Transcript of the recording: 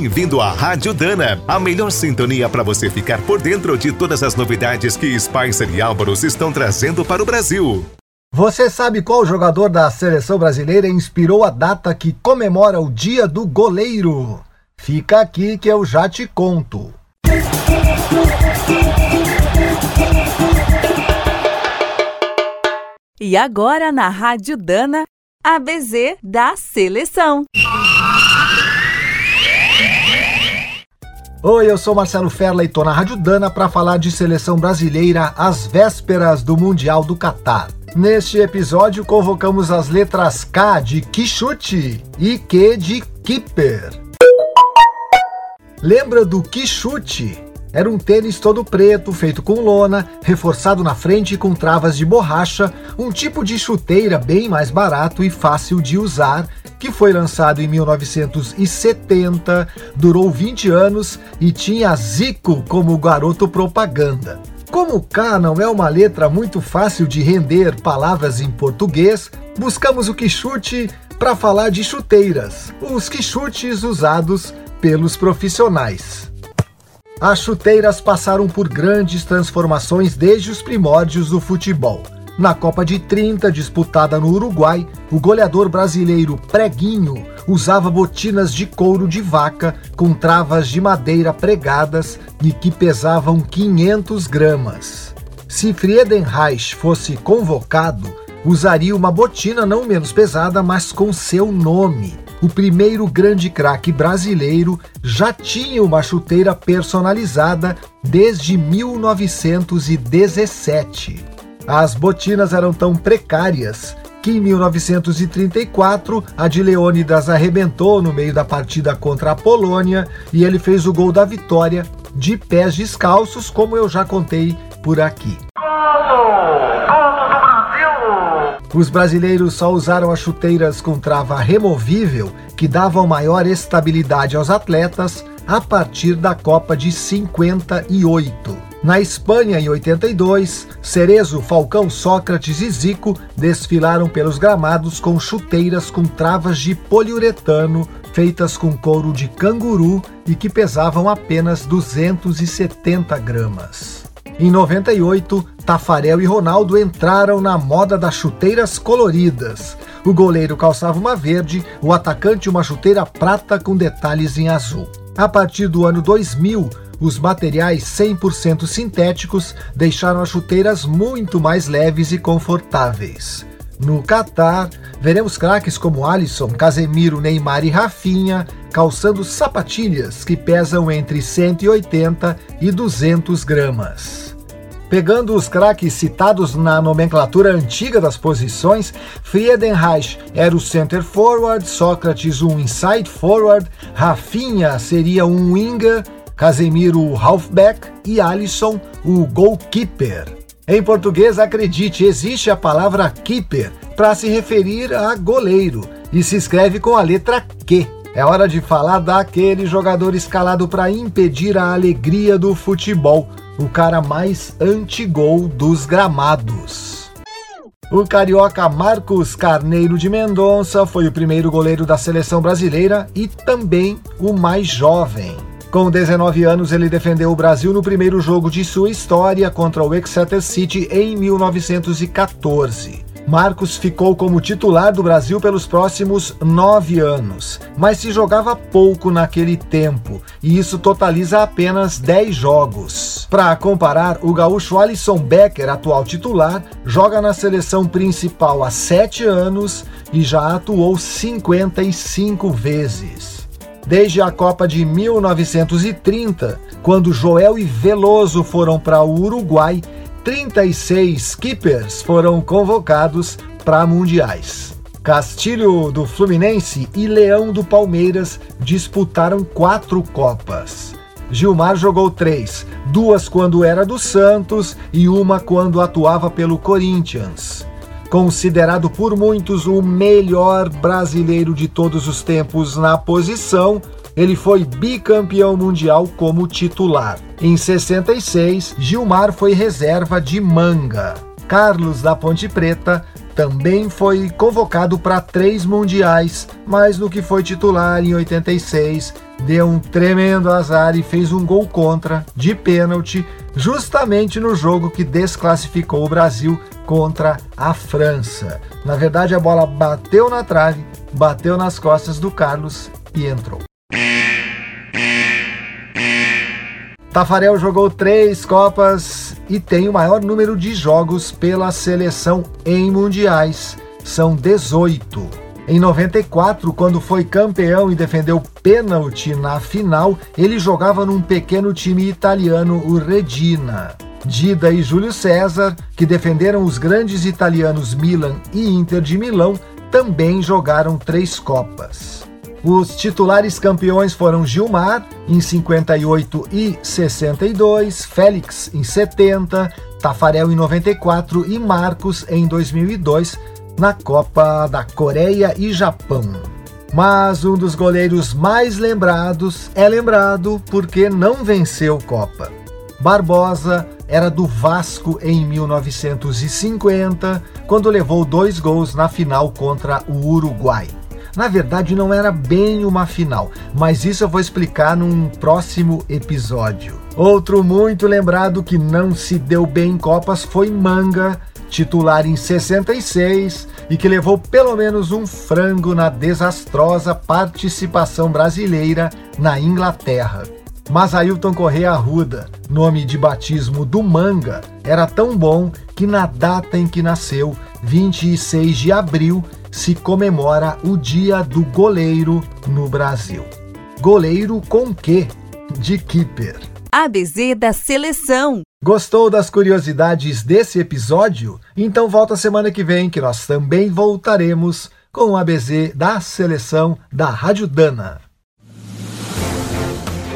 Bem-vindo à Rádio Dana, a melhor sintonia para você ficar por dentro de todas as novidades que Spicer e Álvaros estão trazendo para o Brasil. Você sabe qual jogador da seleção brasileira inspirou a data que comemora o Dia do Goleiro? Fica aqui que eu já te conto. E agora na Rádio Dana, ABZ da Seleção. Oi, eu sou Marcelo Ferla e tô na Rádio Dana para falar de seleção brasileira às vésperas do Mundial do Catar. Neste episódio, convocamos as letras K de Quixute e Q de Keeper. Lembra do Quixute? Era um tênis todo preto, feito com lona, reforçado na frente com travas de borracha, um tipo de chuteira bem mais barato e fácil de usar, que foi lançado em 1970, durou 20 anos e tinha Zico como garoto propaganda. Como K não é uma letra muito fácil de render palavras em português, buscamos o quichute para falar de chuteiras, os quichutes usados pelos profissionais. As chuteiras passaram por grandes transformações desde os primórdios do futebol. Na Copa de 30, disputada no Uruguai, o goleador brasileiro Preguinho usava botinas de couro de vaca com travas de madeira pregadas e que pesavam 500 gramas. Se Friedenreich fosse convocado, usaria uma botina não menos pesada, mas com seu nome o primeiro grande craque brasileiro já tinha uma chuteira personalizada desde 1917. As botinas eram tão precárias que em 1934 a de Leônidas arrebentou no meio da partida contra a Polônia e ele fez o gol da vitória de pés descalços, como eu já contei por aqui. Os brasileiros só usaram as chuteiras com trava removível, que davam maior estabilidade aos atletas, a partir da Copa de 58. Na Espanha, em 82, Cerezo, Falcão, Sócrates e Zico desfilaram pelos gramados com chuteiras com travas de poliuretano feitas com couro de canguru e que pesavam apenas 270 gramas. Em 98, Tafarel e Ronaldo entraram na moda das chuteiras coloridas. O goleiro calçava uma verde, o atacante uma chuteira prata com detalhes em azul. A partir do ano 2000, os materiais 100% sintéticos deixaram as chuteiras muito mais leves e confortáveis. No Catar, veremos craques como Alisson, Casemiro, Neymar e Rafinha calçando sapatilhas que pesam entre 180 e 200 gramas. Pegando os craques citados na nomenclatura antiga das posições, Friedenreich era o center forward, Sócrates um inside forward, Rafinha seria um winger, Casemiro o halfback e Alisson o goalkeeper. Em português, acredite, existe a palavra keeper para se referir a goleiro e se escreve com a letra Q. É hora de falar daquele jogador escalado para impedir a alegria do futebol, o cara mais anti-gol dos gramados. O carioca Marcos Carneiro de Mendonça foi o primeiro goleiro da seleção brasileira e também o mais jovem. Com 19 anos, ele defendeu o Brasil no primeiro jogo de sua história contra o Exeter City em 1914. Marcos ficou como titular do Brasil pelos próximos nove anos, mas se jogava pouco naquele tempo, e isso totaliza apenas dez jogos. Para comparar, o gaúcho Alisson Becker, atual titular, joga na seleção principal há sete anos e já atuou 55 vezes. Desde a Copa de 1930, quando Joel e Veloso foram para o Uruguai, 36 keepers foram convocados para mundiais. Castilho do Fluminense e Leão do Palmeiras disputaram quatro Copas. Gilmar jogou três, duas quando era do Santos e uma quando atuava pelo Corinthians. Considerado por muitos o melhor brasileiro de todos os tempos na posição, ele foi bicampeão mundial como titular. Em 66, Gilmar foi reserva de Manga. Carlos da Ponte Preta Também foi convocado para três mundiais, mas no que foi titular em 86, deu um tremendo azar e fez um gol contra, de pênalti, justamente no jogo que desclassificou o Brasil contra a França. Na verdade, a bola bateu na trave, bateu nas costas do Carlos e entrou. Tafarel jogou três Copas e tem o maior número de jogos pela seleção em mundiais. São 18. Em 94, quando foi campeão e defendeu pênalti na final, ele jogava num pequeno time italiano, o Regina. Dida e Júlio César, que defenderam os grandes italianos Milan e Inter de Milão, também jogaram três Copas. Os titulares campeões foram Gilmar, em 58 e 62, Félix, em 70, Tafarel, em 94 e Marcos, em 2002, na Copa da Coreia e Japão. Mas um dos goleiros mais lembrados é lembrado porque não venceu Copa. Barbosa era do Vasco em 1950, quando levou dois gols na final contra o Uruguai. Na verdade, não era bem uma final, mas isso eu vou explicar num próximo episódio. Outro muito lembrado que não se deu bem em Copas foi Manga, titular em 66 e que levou pelo menos um frango na desastrosa participação brasileira na Inglaterra. Mas Ailton Correia Arruda, nome de batismo do Manga, era tão bom que na data em que nasceu, 26 de abril, se comemora o Dia do Goleiro no Brasil. Goleiro com quê? De keeper. ABC da seleção. Gostou das curiosidades desse episódio? Então volta semana que vem que nós também voltaremos com o ABZ da seleção da Rádio Dana.